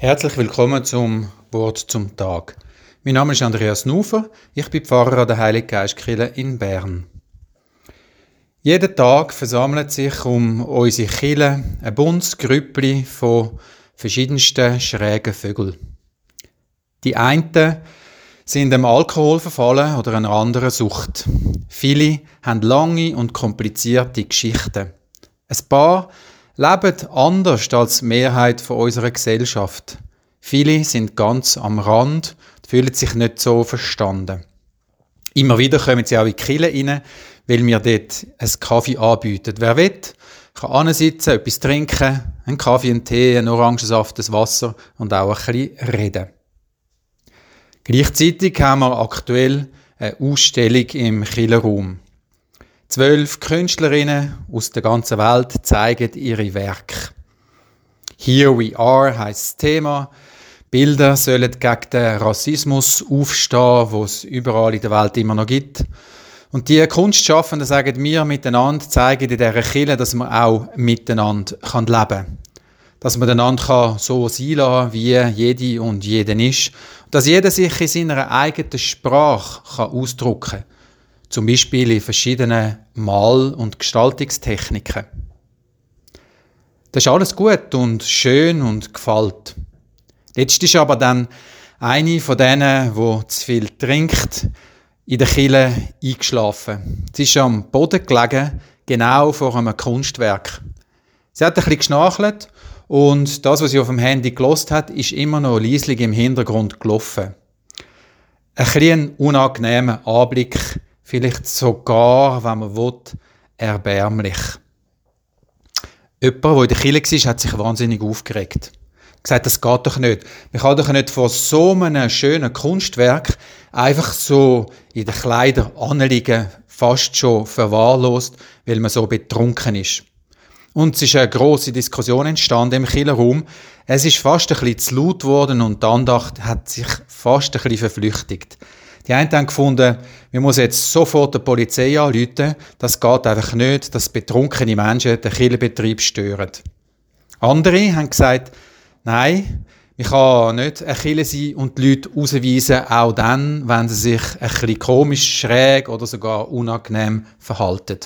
Herzlich willkommen zum Wort zum Tag. Mein Name ist Andreas Nufer, ich bin Pfarrer an der Heilige Geistkirche in Bern. Jeden Tag versammelt sich um unsere Kirche ein buntes Grüppli von verschiedensten schrägen Vögeln. Die einen sind dem Alkohol verfallen oder einer anderen Sucht. Viele haben lange und komplizierte Geschichten. Ein paar leben anders als die Mehrheit von unserer Gesellschaft. Viele sind ganz am Rand fühlen sich nicht so verstanden. Immer wieder kommen sie auch in die Kille rein, weil wir dort einen Kaffee anbieten. Wer will, kann ansitzen, etwas trinken, einen Kaffee, einen Tee, einen Orangensaft, ein Wasser und auch ein bisschen reden. Gleichzeitig haben wir aktuell eine Ausstellung im Killerraum. Zwölf Künstlerinnen aus der ganzen Welt zeigen ihre Werke. Here We Are heißt das Thema. Bilder sollen gegen den Rassismus aufstehen, wo es überall in der Welt immer noch gibt. Und die Kunstschaffenden sagen wir miteinander, zeigen in dieser Kille, dass man auch miteinander leben kann. Dass man einander kann so sein kann, wie jede und jeden ist. Dass jeder sich in seiner eigenen Sprache ausdrücken kann zum Beispiel in verschiedenen Mal- und Gestaltungstechniken. Das ist alles gut und schön und gefällt. Jetzt ist aber dann eine von denen, wo zu viel trinkt, in der Kille eingeschlafen. Sie ist am Boden gelegen, genau vor einem Kunstwerk. Sie hat ein bisschen geschnarchelt und das, was sie auf dem Handy gelost hat, ist immer noch leislich im Hintergrund gelaufen. Ein bisschen unangenehmer Anblick vielleicht sogar, wenn man will, erbärmlich. Jemand, der in der Kirche war, hat sich wahnsinnig aufgeregt. Gesagt, das geht doch nicht. Man kann doch nicht vor so einem schönen Kunstwerk einfach so in den Kleidern anliegen, fast schon verwahrlost, weil man so betrunken ist. Und es ist eine große Diskussion entstanden im Killerraum. Es ist fast ein bisschen zu laut geworden und die Andacht hat sich fast ein bisschen verflüchtigt. Die einen haben gefunden, wir müssen jetzt sofort die Polizei anrufen. Das geht einfach nicht, dass betrunkene Menschen den Kirchenbetrieb stören. Andere haben gesagt, nein, ich kann nicht ein Kille sein und die Leute rausweisen, auch dann, wenn sie sich ein bisschen komisch, schräg oder sogar unangenehm verhalten.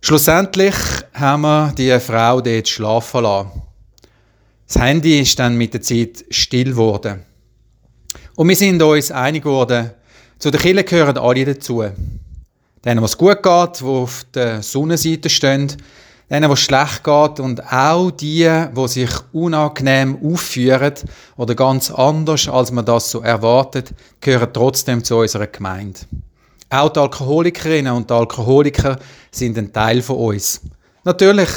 Schlussendlich haben wir die Frau dort schlafen lassen. Das Handy ist dann mit der Zeit still geworden. Und wir sind uns einig geworden, zu der Kirche gehören alle dazu. Denen, was gut geht, die auf der Sonnenseite stehen, denen, was schlecht geht und auch die, die sich unangenehm aufführen oder ganz anders, als man das so erwartet, gehören trotzdem zu unserer Gemeinde. Auch die Alkoholikerinnen und die Alkoholiker sind ein Teil von uns. Natürlich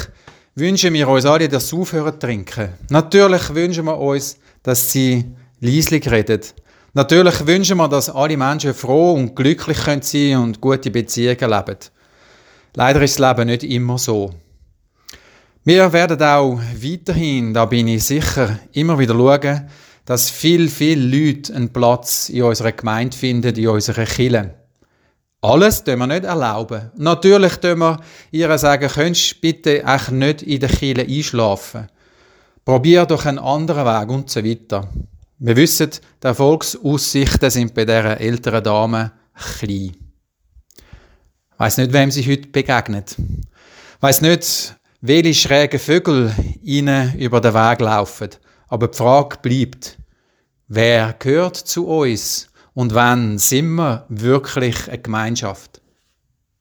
wünschen wir uns alle, dass sie aufhören zu trinken. Natürlich wünschen wir uns, dass sie leislich reden. Natürlich wünschen wir, dass alle Menschen froh und glücklich sein können und gute Beziehungen leben. Leider ist das Leben nicht immer so. Wir werden auch weiterhin, da bin ich sicher, immer wieder schauen, dass viel, viel Leute einen Platz in unserer Gemeinde finden, in unserer Kirche. Alles dürfen wir nicht erlauben. Natürlich dürfen wir ihr sagen, könntest du bitte echt nicht in der Kirche einschlafen. Probier doch einen anderen Weg und so weiter. Wir wissen, die Erfolgsaussichten sind bei dieser älteren Dame klein. Ich weiss nicht, wem sie heute begegnet. Ich weiss nicht, welche schrägen Vögel ihnen über den Weg laufen. Aber die Frage bleibt, wer gehört zu uns und wann sind wir wirklich eine Gemeinschaft?